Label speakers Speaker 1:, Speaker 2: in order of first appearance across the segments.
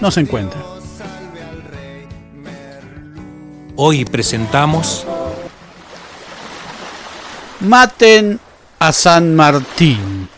Speaker 1: no se encuentra.
Speaker 2: Hoy presentamos
Speaker 1: Maten a San Martín.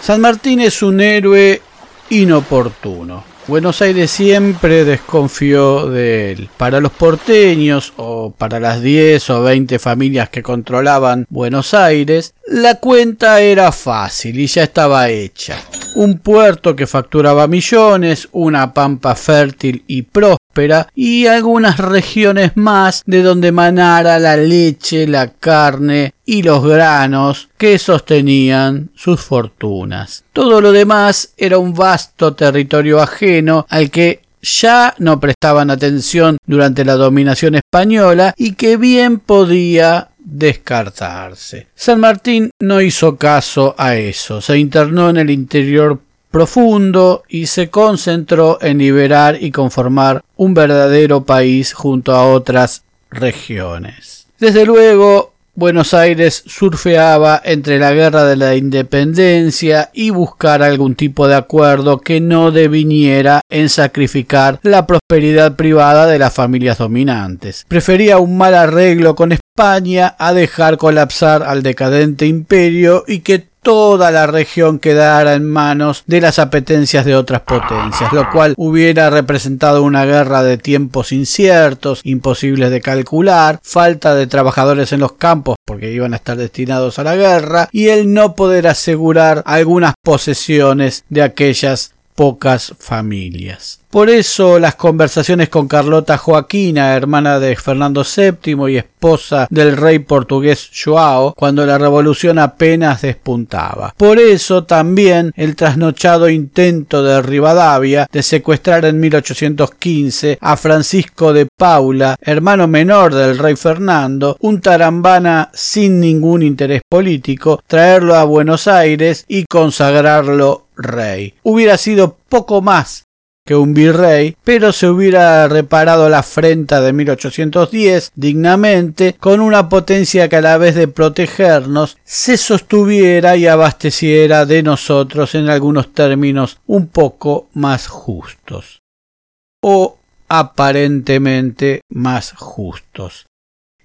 Speaker 1: San Martín es un héroe inoportuno. Buenos Aires siempre desconfió de él. Para los porteños o para las 10 o 20 familias que controlaban Buenos Aires, la cuenta era fácil y ya estaba hecha. Un puerto que facturaba millones, una pampa fértil y próspera y algunas regiones más de donde manara la leche, la carne y los granos que sostenían sus fortunas. Todo lo demás era un vasto territorio ajeno al que ya no prestaban atención durante la dominación española y que bien podía descartarse. San Martín no hizo caso a eso, se internó en el interior profundo y se concentró en liberar y conformar un verdadero país junto a otras regiones. Desde luego, Buenos Aires surfeaba entre la guerra de la independencia y buscar algún tipo de acuerdo que no deviniera en sacrificar la prosperidad privada de las familias dominantes. Prefería un mal arreglo con España a dejar colapsar al decadente imperio y que toda la región quedara en manos de las apetencias de otras potencias, lo cual hubiera representado una guerra de tiempos inciertos, imposibles de calcular, falta de trabajadores en los campos porque iban a estar destinados a la guerra y el no poder asegurar algunas posesiones de aquellas pocas familias. Por eso las conversaciones con Carlota Joaquina, hermana de Fernando VII y esposa del rey portugués Joao, cuando la revolución apenas despuntaba. Por eso también el trasnochado intento de Rivadavia de secuestrar en 1815 a Francisco de Paula, hermano menor del rey Fernando, un tarambana sin ningún interés político, traerlo a Buenos Aires y consagrarlo rey. Hubiera sido poco más que un virrey, pero se hubiera reparado la afrenta de 1810 dignamente con una potencia que a la vez de protegernos se sostuviera y abasteciera de nosotros en algunos términos un poco más justos o aparentemente más justos.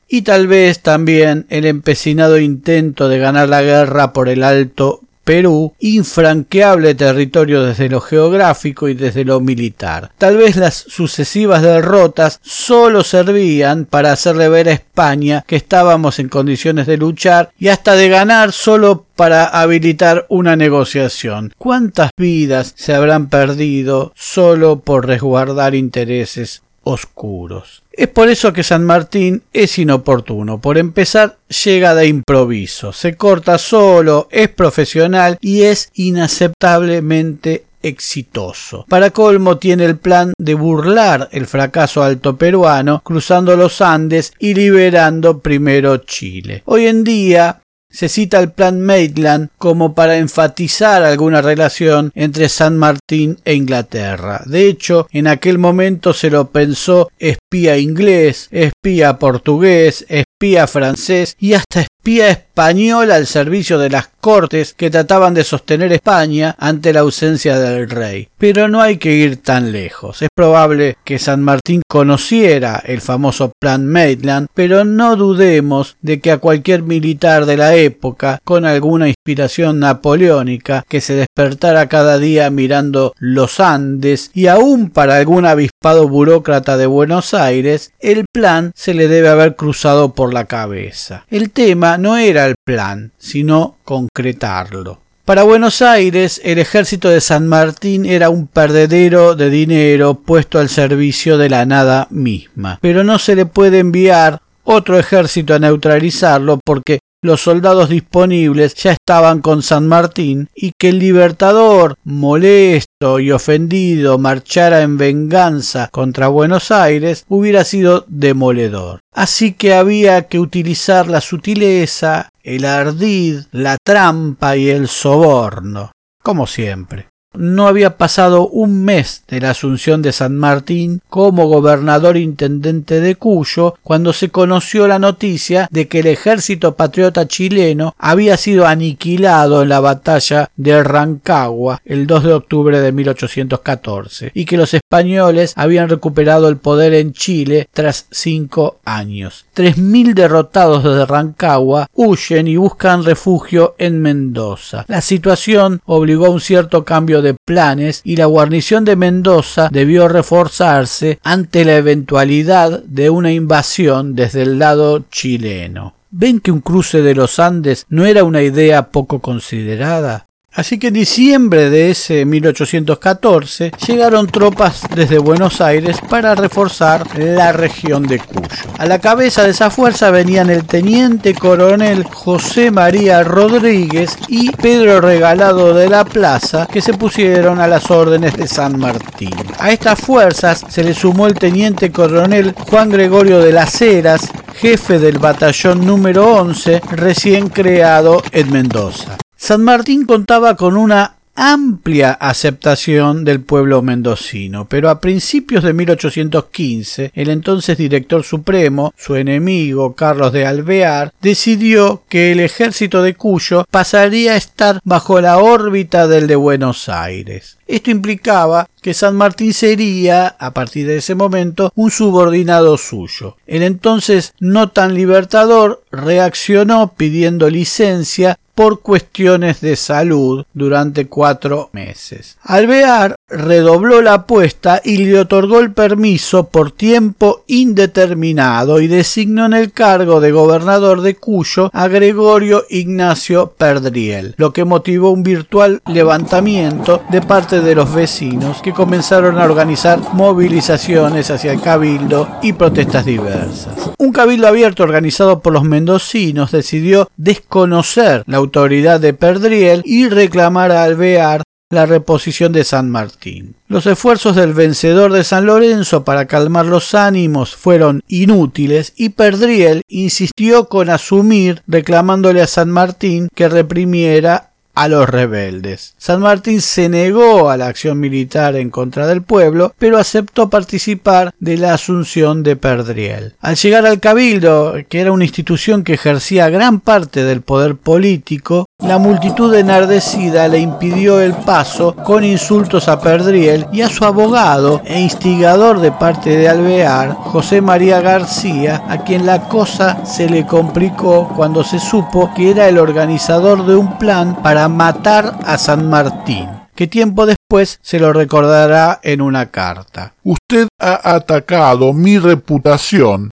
Speaker 1: Y tal vez también el empecinado intento de ganar la guerra por el alto Perú, infranqueable territorio desde lo geográfico y desde lo militar. Tal vez las sucesivas derrotas solo servían para hacerle ver a España que estábamos en condiciones de luchar y hasta de ganar solo para habilitar una negociación. ¿Cuántas vidas se habrán perdido solo por resguardar intereses oscuros. Es por eso que San Martín es inoportuno. Por empezar, llega de improviso, se corta solo, es profesional y es inaceptablemente exitoso. Para colmo tiene el plan de burlar el fracaso alto peruano cruzando los Andes y liberando primero Chile. Hoy en día se cita el Plan Maitland como para enfatizar alguna relación entre San Martín e Inglaterra. De hecho, en aquel momento se lo pensó espía inglés, espía portugués, espía francés y hasta espía español al servicio de las cortes que trataban de sostener España ante la ausencia del rey. Pero no hay que ir tan lejos. Es probable que San Martín conociera el famoso Plan Maitland, pero no dudemos de que a cualquier militar de la época, con alguna inspiración napoleónica, que se despertara cada día mirando los Andes, y aún para algún avispado burócrata de Buenos Aires, el plan se le debe haber cruzado por la cabeza. El tema no era el plan, sino concretarlo. Para Buenos Aires, el ejército de San Martín era un perdedero de dinero puesto al servicio de la nada misma. Pero no se le puede enviar otro ejército a neutralizarlo porque los soldados disponibles ya estaban con San Martín y que el libertador, molesto y ofendido, marchara en venganza contra Buenos Aires hubiera sido demoledor. Así que había que utilizar la sutileza, el ardid, la trampa y el soborno, como siempre. No había pasado un mes de la asunción de San Martín como gobernador intendente de Cuyo cuando se conoció la noticia de que el ejército patriota chileno había sido aniquilado en la batalla de Rancagua el 2 de octubre de 1814 y que los españoles habían recuperado el poder en Chile tras cinco años. Tres mil derrotados desde Rancagua huyen y buscan refugio en Mendoza. La situación obligó a un cierto cambio de planes y la guarnición de Mendoza debió reforzarse ante la eventualidad de una invasión desde el lado chileno. ¿Ven que un cruce de los Andes no era una idea poco considerada? Así que en diciembre de ese 1814 llegaron tropas desde Buenos Aires para reforzar la región de Cuyo. A la cabeza de esa fuerza venían el teniente coronel José María Rodríguez y Pedro Regalado de la Plaza que se pusieron a las órdenes de San Martín. A estas fuerzas se le sumó el teniente coronel Juan Gregorio de las Heras, jefe del batallón número 11 recién creado en Mendoza. San Martín contaba con una amplia aceptación del pueblo mendocino, pero a principios de 1815 el entonces director supremo, su enemigo Carlos de Alvear, decidió que el ejército de Cuyo pasaría a estar bajo la órbita del de Buenos Aires. Esto implicaba que San Martín sería, a partir de ese momento, un subordinado suyo. El entonces no tan libertador reaccionó pidiendo licencia por cuestiones de salud durante cuatro meses. Alvear redobló la apuesta y le otorgó el permiso por tiempo indeterminado y designó en el cargo de gobernador de Cuyo a Gregorio Ignacio Perdriel, lo que motivó un virtual levantamiento de parte de los vecinos que comenzaron a organizar movilizaciones hacia el cabildo y protestas diversas. Un cabildo abierto organizado por los mendocinos decidió desconocer la autoridad de Perdriel y reclamar a Alvear la reposición de San Martín. Los esfuerzos del vencedor de San Lorenzo para calmar los ánimos fueron inútiles y Perdriel insistió con asumir reclamándole a San Martín que reprimiera a los rebeldes. San Martín se negó a la acción militar en contra del pueblo, pero aceptó participar de la asunción de Perdriel. Al llegar al cabildo, que era una institución que ejercía gran parte del poder político, la multitud enardecida le impidió el paso con insultos a Perdriel y a su abogado e instigador de parte de Alvear, José María García, a quien la cosa se le complicó cuando se supo que era el organizador de un plan para matar a San Martín que tiempo después se lo recordará en una carta.
Speaker 3: Usted ha atacado mi reputación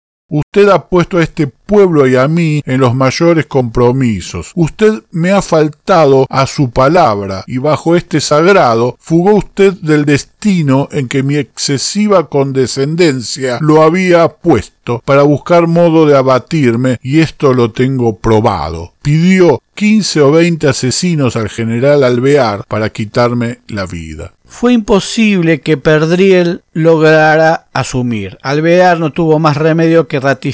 Speaker 3: Usted ha puesto a este pueblo y a mí en los mayores compromisos. Usted me ha faltado a su palabra y bajo este sagrado fugó usted del destino en que mi excesiva condescendencia lo había puesto para buscar modo de abatirme y esto lo tengo probado. Pidió quince o veinte asesinos al general Alvear para quitarme la vida
Speaker 1: fue imposible que Perdriel lograra asumir. Alvear no tuvo más remedio que ratificar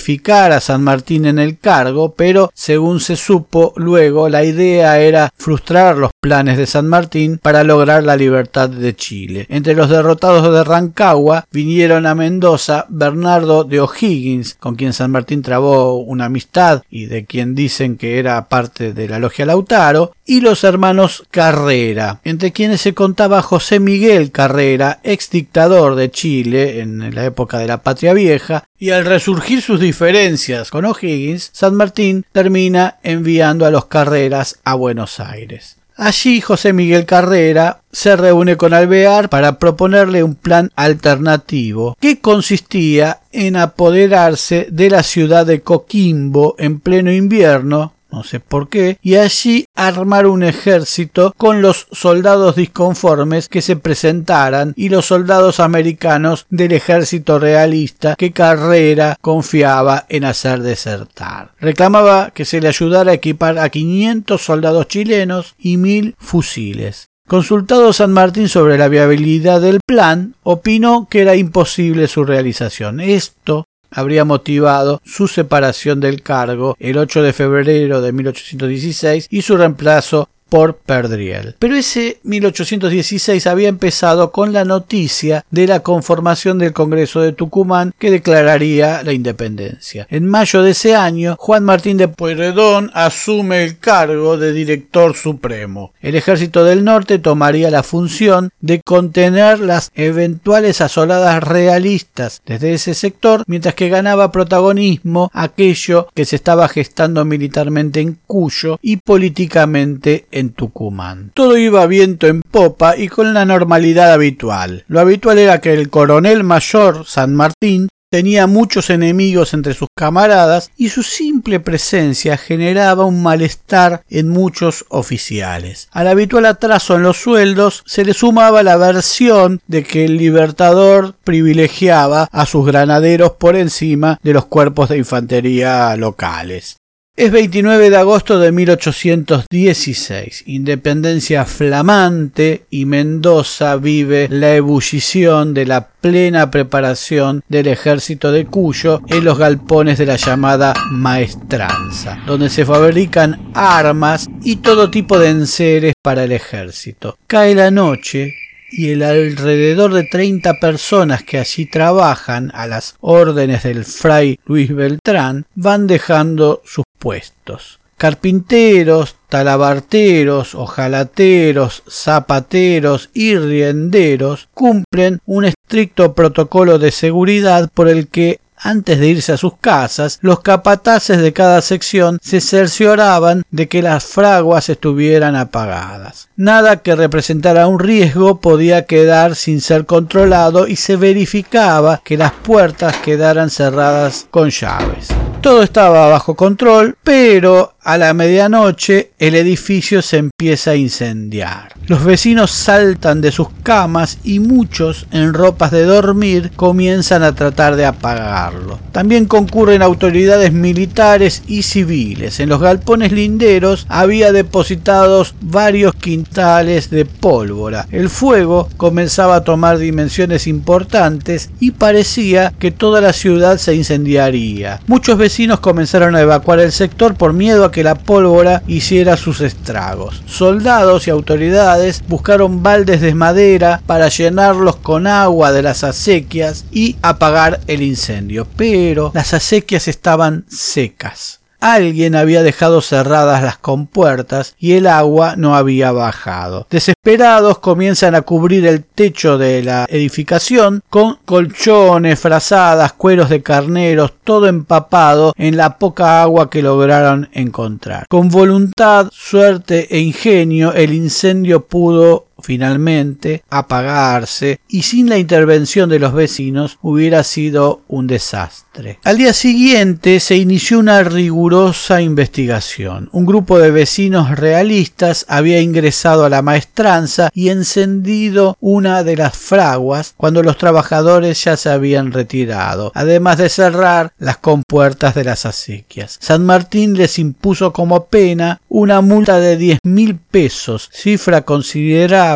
Speaker 1: a San Martín en el cargo, pero según se supo luego, la idea era frustrar los planes de San Martín para lograr la libertad de Chile. Entre los derrotados de Rancagua vinieron a Mendoza Bernardo de O'Higgins, con quien San Martín trabó una amistad y de quien dicen que era parte de la logia Lautaro, y los hermanos Carrera, entre quienes se contaba José Miguel Carrera, ex dictador de Chile en la época de la Patria Vieja, y al resurgir sus diferencias con O'Higgins, San Martín termina enviando a los Carreras a Buenos Aires. Allí José Miguel Carrera se reúne con Alvear para proponerle un plan alternativo que consistía en apoderarse de la ciudad de Coquimbo en pleno invierno no sé por qué, y allí armar un ejército con los soldados disconformes que se presentaran y los soldados americanos del ejército realista que Carrera confiaba en hacer desertar. Reclamaba que se le ayudara a equipar a 500 soldados chilenos y mil fusiles. Consultado San Martín sobre la viabilidad del plan, opinó que era imposible su realización. Esto habría motivado su separación del cargo el 8 de febrero de 1816 y su reemplazo por Perdriel. Pero ese 1816 había empezado con la noticia de la conformación del Congreso de Tucumán que declararía la independencia. En mayo de ese año, Juan Martín de Pueyrredón asume el cargo de director supremo. El ejército del norte tomaría la función de contener las eventuales asoladas realistas desde ese sector, mientras que ganaba protagonismo aquello que se estaba gestando militarmente en Cuyo y políticamente Tucumán. Todo iba viento en popa y con la normalidad habitual. Lo habitual era que el coronel mayor San Martín tenía muchos enemigos entre sus camaradas y su simple presencia generaba un malestar en muchos oficiales. Al habitual atraso en los sueldos se le sumaba la versión de que el libertador privilegiaba a sus granaderos por encima de los cuerpos de infantería locales. Es 29 de agosto de 1816, independencia flamante y Mendoza vive la ebullición de la plena preparación del ejército de Cuyo en los galpones de la llamada maestranza, donde se fabrican armas y todo tipo de enseres para el ejército. Cae la noche y el alrededor de 30 personas que allí trabajan a las órdenes del fray Luis Beltrán van dejando sus puestos. Carpinteros, talabarteros, ojalateros, zapateros y rienderos cumplen un estricto protocolo de seguridad por el que antes de irse a sus casas, los capataces de cada sección se cercioraban de que las fraguas estuvieran apagadas. Nada que representara un riesgo podía quedar sin ser controlado y se verificaba que las puertas quedaran cerradas con llaves. Todo estaba bajo control, pero a la medianoche el edificio se empieza a incendiar. Los vecinos saltan de sus camas y muchos en ropas de dormir comienzan a tratar de apagarlo. También concurren autoridades militares y civiles. En los galpones linderos había depositados varios quintales de pólvora. El fuego comenzaba a tomar dimensiones importantes y parecía que toda la ciudad se incendiaría. Muchos vecinos comenzaron a evacuar el sector por miedo a que la pólvora hiciera sus estragos. Soldados y autoridades buscaron baldes de madera para llenarlos con agua de las acequias y apagar el incendio, pero las acequias estaban secas. Alguien había dejado cerradas las compuertas y el agua no había bajado. Desesperados comienzan a cubrir el techo de la edificación con colchones, frazadas, cueros de carneros, todo empapado en la poca agua que lograron encontrar. Con voluntad, suerte e ingenio el incendio pudo finalmente apagarse y sin la intervención de los vecinos hubiera sido un desastre. Al día siguiente se inició una rigurosa investigación. Un grupo de vecinos realistas había ingresado a la maestranza y encendido una de las fraguas cuando los trabajadores ya se habían retirado, además de cerrar las compuertas de las acequias. San Martín les impuso como pena una multa de diez mil pesos, cifra considerable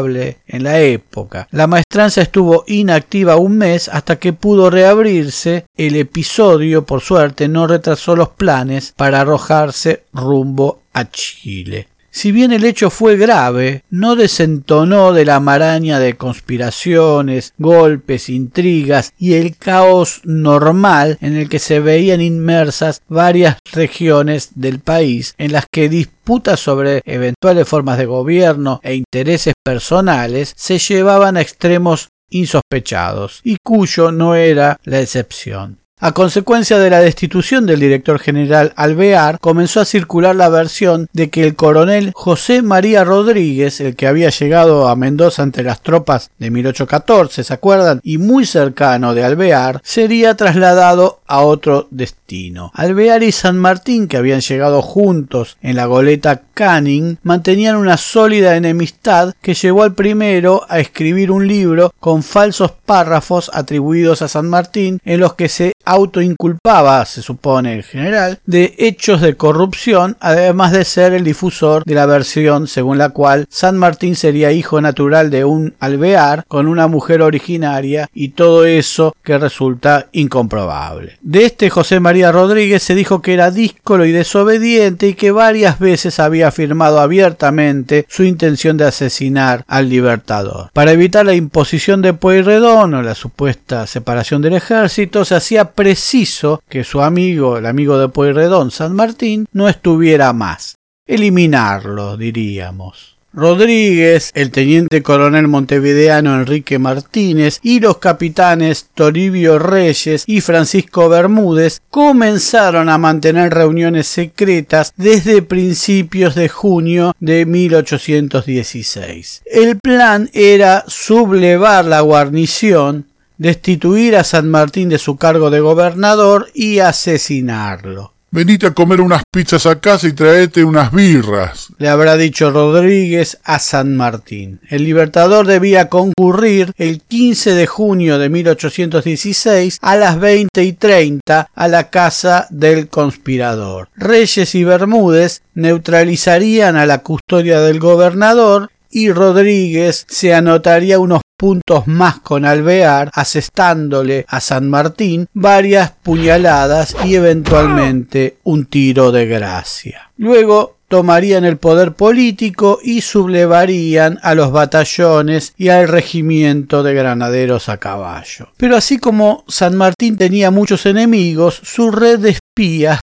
Speaker 1: en la época. La maestranza estuvo inactiva un mes hasta que pudo reabrirse. El episodio, por suerte, no retrasó los planes para arrojarse rumbo a Chile. Si bien el hecho fue grave, no desentonó de la maraña de conspiraciones, golpes, intrigas y el caos normal en el que se veían inmersas varias regiones del país, en las que disputas sobre eventuales formas de gobierno e intereses personales se llevaban a extremos insospechados, y Cuyo no era la excepción. A consecuencia de la destitución del director general Alvear, comenzó a circular la versión de que el coronel José María Rodríguez, el que había llegado a Mendoza ante las tropas de 1814, ¿se acuerdan? Y muy cercano de Alvear, sería trasladado a otro destino. Alvear y San Martín, que habían llegado juntos en la goleta Canning, mantenían una sólida enemistad que llevó al primero a escribir un libro con falsos párrafos atribuidos a San Martín en los que se autoinculpaba, se supone el general, de hechos de corrupción, además de ser el difusor de la versión según la cual San Martín sería hijo natural de un alvear con una mujer originaria y todo eso que resulta incomprobable. De este José María Rodríguez se dijo que era díscolo y desobediente y que varias veces había afirmado abiertamente su intención de asesinar al libertador. Para evitar la imposición de Pueyrredón o la supuesta separación del ejército, se hacía preciso que su amigo, el amigo de Pueyrredón, San Martín, no estuviera más. Eliminarlo, diríamos. Rodríguez, el teniente coronel montevideano Enrique Martínez y los capitanes Toribio Reyes y Francisco Bermúdez comenzaron a mantener reuniones secretas desde principios de junio de 1816. El plan era sublevar la guarnición destituir a San Martín de su cargo de gobernador y asesinarlo.
Speaker 3: Venite a comer unas pizzas a casa y traete unas birras.
Speaker 1: Le habrá dicho Rodríguez a San Martín. El libertador debía concurrir el 15 de junio de 1816 a las 20 y 30 a la casa del conspirador. Reyes y Bermúdez neutralizarían a la custodia del gobernador y Rodríguez se anotaría unos puntos más con Alvear, asestándole a San Martín varias puñaladas y eventualmente un tiro de gracia. Luego tomarían el poder político y sublevarían a los batallones y al regimiento de granaderos a caballo. Pero así como San Martín tenía muchos enemigos, su red de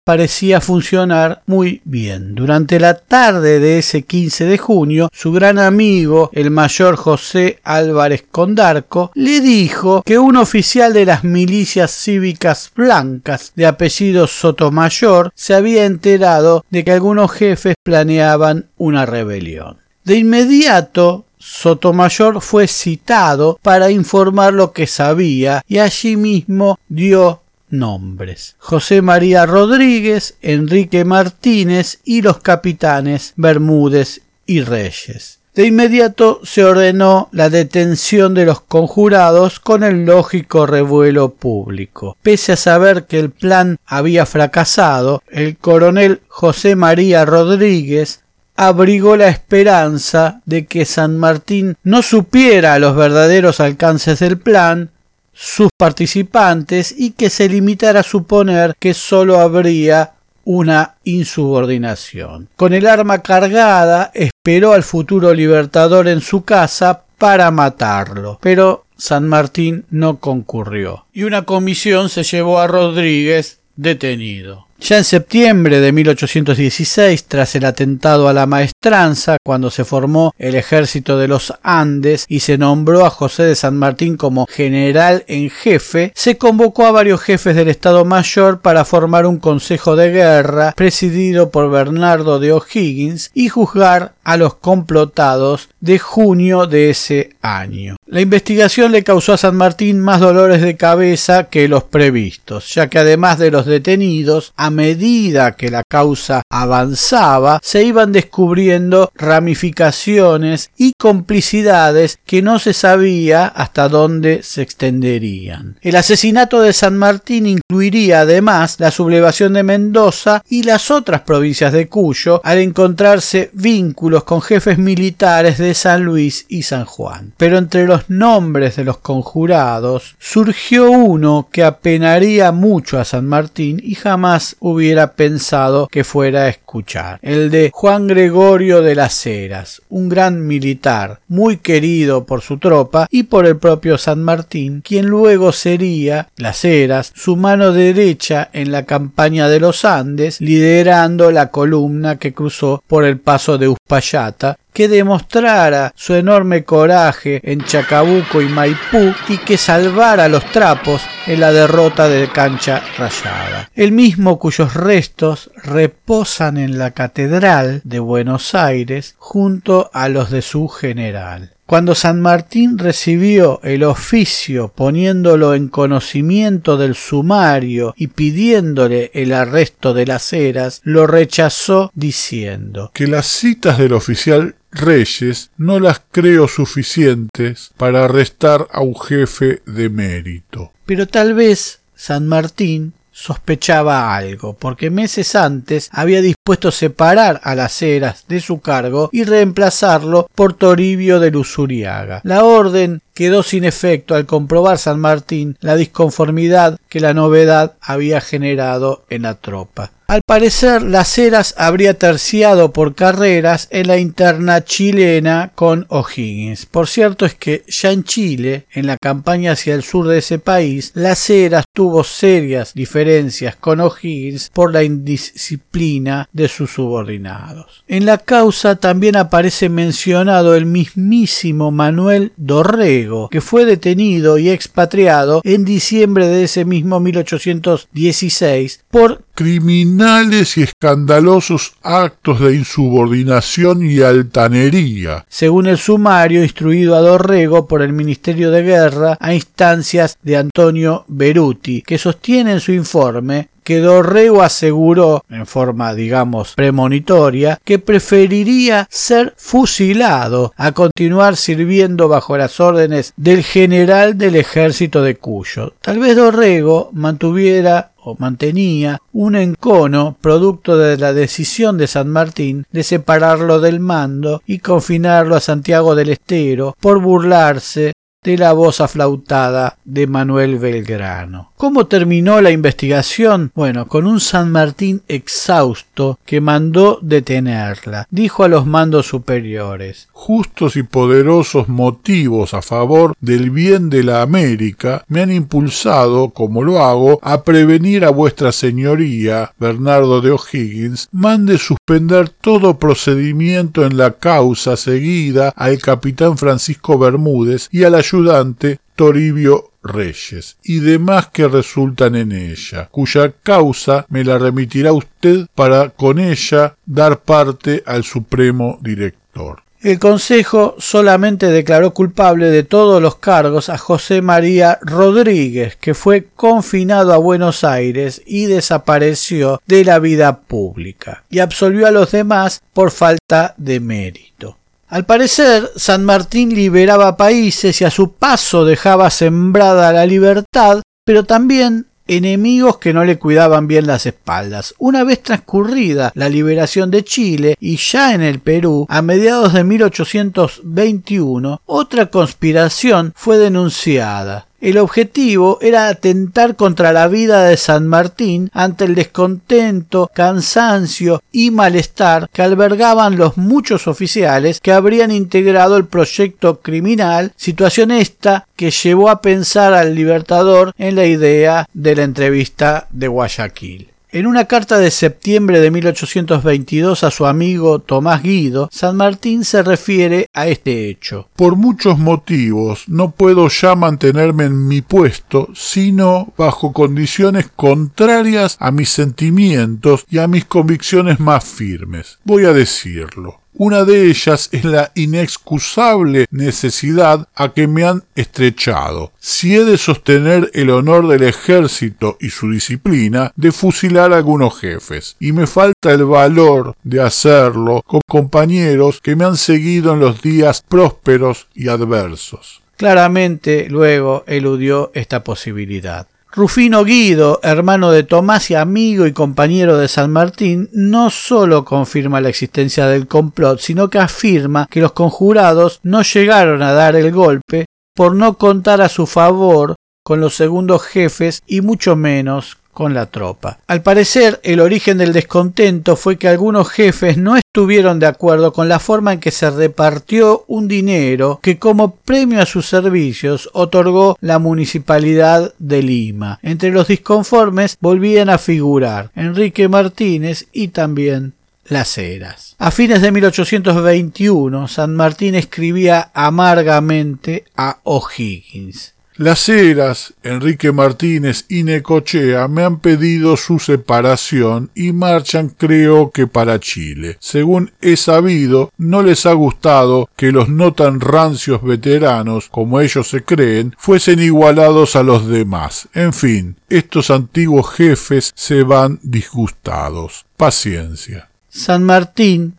Speaker 1: parecía funcionar muy bien. Durante la tarde de ese 15 de junio, su gran amigo, el mayor José Álvarez Condarco, le dijo que un oficial de las milicias cívicas blancas de apellido Sotomayor se había enterado de que algunos jefes planeaban una rebelión. De inmediato Sotomayor fue citado para informar lo que sabía y allí mismo dio nombres. José María Rodríguez, Enrique Martínez y los capitanes Bermúdez y Reyes. De inmediato se ordenó la detención de los conjurados con el lógico revuelo público. Pese a saber que el plan había fracasado, el coronel José María Rodríguez abrigó la esperanza de que San Martín no supiera los verdaderos alcances del plan sus participantes y que se limitara a suponer que sólo habría una insubordinación. Con el arma cargada esperó al futuro libertador en su casa para matarlo, pero San Martín no concurrió y una comisión se llevó a Rodríguez detenido. Ya en septiembre de 1816, tras el atentado a la maestranza, cuando se formó el ejército de los Andes y se nombró a José de San Martín como general en jefe, se convocó a varios jefes del Estado Mayor para formar un consejo de guerra presidido por Bernardo de O'Higgins y juzgar a los complotados de junio de ese año. La investigación le causó a San Martín más dolores de cabeza que los previstos, ya que además de los detenidos, a medida que la causa avanzaba, se iban descubriendo ramificaciones y complicidades que no se sabía hasta dónde se extenderían. El asesinato de San Martín incluiría además la sublevación de Mendoza y las otras provincias de Cuyo al encontrarse vínculos con jefes militares de San Luis y San Juan. Pero entre los nombres de los conjurados surgió uno que apenaría mucho a San Martín y jamás hubiera pensado que fuera a escuchar, el de Juan Gregorio de las Heras, un gran militar, muy querido por su tropa y por el propio San Martín, quien luego sería, las Heras, su mano derecha en la campaña de los Andes, liderando la columna que cruzó por el paso de Uspallata que demostrara su enorme coraje en Chacabuco y Maipú y que salvara los trapos en la derrota de Cancha Rayada. El mismo cuyos restos reposan en la Catedral de Buenos Aires junto a los de su general. Cuando San Martín recibió el oficio poniéndolo en conocimiento del sumario y pidiéndole el arresto de las eras, lo rechazó diciendo
Speaker 3: que las citas del oficial Reyes no las creo suficientes para arrestar a un jefe de mérito.
Speaker 1: Pero tal vez San Martín sospechaba algo, porque meses antes había dispuesto separar a las Heras de su cargo y reemplazarlo por Toribio de Lusuriaga. La orden quedó sin efecto al comprobar San Martín la disconformidad que la novedad había generado en la tropa. Al parecer, Las Heras habría terciado por carreras en la interna chilena con O'Higgins. Por cierto es que ya en Chile, en la campaña hacia el sur de ese país, Las Heras tuvo serias diferencias con O'Higgins por la indisciplina de sus subordinados. En la causa también aparece mencionado el mismísimo Manuel Dorrego, que fue detenido y expatriado en diciembre de ese mismo 1816 por
Speaker 3: criminales y escandalosos actos de insubordinación y altanería.
Speaker 1: Según el sumario instruido a Dorrego por el Ministerio de Guerra a instancias de Antonio Beruti, que sostiene en su informe que Dorrego aseguró, en forma digamos premonitoria, que preferiría ser fusilado a continuar sirviendo bajo las órdenes del general del ejército de Cuyo. Tal vez Dorrego mantuviera o mantenía un encono producto de la decisión de San Martín de separarlo del mando y confinarlo a Santiago del Estero por burlarse de la voz aflautada de Manuel Belgrano. ¿Cómo terminó la investigación? Bueno, con un San Martín exhausto que mandó detenerla. Dijo a los mandos superiores
Speaker 3: Justos y poderosos motivos a favor del bien de la América me han impulsado, como lo hago, a prevenir a vuestra señoría, Bernardo de O'Higgins, mande suspender todo procedimiento en la causa seguida al capitán Francisco Bermúdez y a la ayudante Toribio Reyes y demás que resultan en ella, cuya causa me la remitirá usted para con ella dar parte al Supremo Director.
Speaker 1: El Consejo solamente declaró culpable de todos los cargos a José María Rodríguez, que fue confinado a Buenos Aires y desapareció de la vida pública, y absolvió a los demás por falta de mérito. Al parecer, San Martín liberaba países y a su paso dejaba sembrada la libertad, pero también enemigos que no le cuidaban bien las espaldas. Una vez transcurrida la liberación de Chile y ya en el Perú, a mediados de 1821, otra conspiración fue denunciada. El objetivo era atentar contra la vida de San Martín ante el descontento, cansancio y malestar que albergaban los muchos oficiales que habrían integrado el proyecto criminal, situación esta que llevó a pensar al libertador en la idea de la entrevista de Guayaquil. En una carta de septiembre de 1822 a su amigo Tomás Guido, San Martín se refiere a este hecho.
Speaker 3: Por muchos motivos no puedo ya mantenerme en mi puesto, sino bajo condiciones contrarias a mis sentimientos y a mis convicciones más firmes. Voy a decirlo. Una de ellas es la inexcusable necesidad a que me han estrechado, si he de sostener el honor del ejército y su disciplina, de fusilar a algunos jefes, y me falta el valor de hacerlo con compañeros que me han seguido en los días prósperos y adversos.
Speaker 1: Claramente luego eludió esta posibilidad. Rufino Guido, hermano de Tomás y amigo y compañero de San Martín, no sólo confirma la existencia del complot, sino que afirma que los conjurados no llegaron a dar el golpe por no contar a su favor con los segundos jefes y mucho menos con la tropa. Al parecer, el origen del descontento fue que algunos jefes no estuvieron de acuerdo con la forma en que se repartió un dinero que como premio a sus servicios otorgó la municipalidad de Lima. Entre los disconformes volvían a figurar Enrique Martínez y también Las Heras. A fines de 1821, San Martín escribía amargamente a O'Higgins.
Speaker 3: Las Heras, Enrique Martínez y Necochea me han pedido su separación y marchan creo que para Chile. Según he sabido, no les ha gustado que los no tan rancios veteranos, como ellos se creen, fuesen igualados a los demás. En fin, estos antiguos jefes se van disgustados. Paciencia.
Speaker 1: San Martín,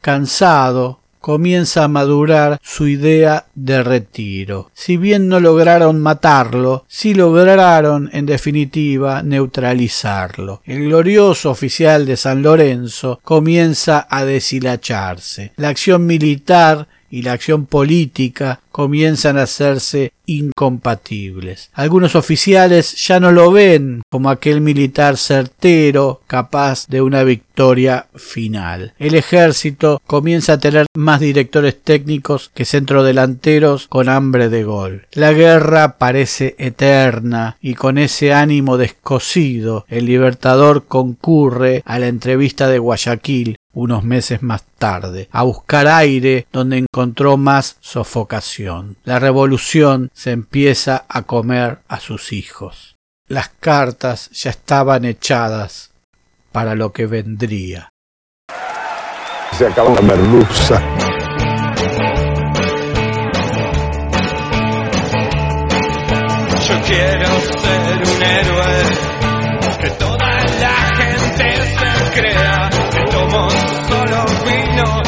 Speaker 1: cansado, comienza a madurar su idea de retiro. Si bien no lograron matarlo, sí lograron, en definitiva, neutralizarlo. El glorioso oficial de San Lorenzo comienza a deshilacharse. La acción militar y la acción política comienzan a hacerse incompatibles. Algunos oficiales ya no lo ven como aquel militar certero capaz de una victoria final. El ejército comienza a tener más directores técnicos que centrodelanteros con hambre de gol. La guerra parece eterna y con ese ánimo descosido el libertador concurre a la entrevista de Guayaquil unos meses más tarde, a buscar aire donde encontró más sofocación. La revolución se empieza a comer a sus hijos. Las cartas ya estaban echadas para lo que vendría.
Speaker 4: Se acabó la merluza.
Speaker 5: Yo quiero ser un héroe, que toda la gente se crea que tomo solo vino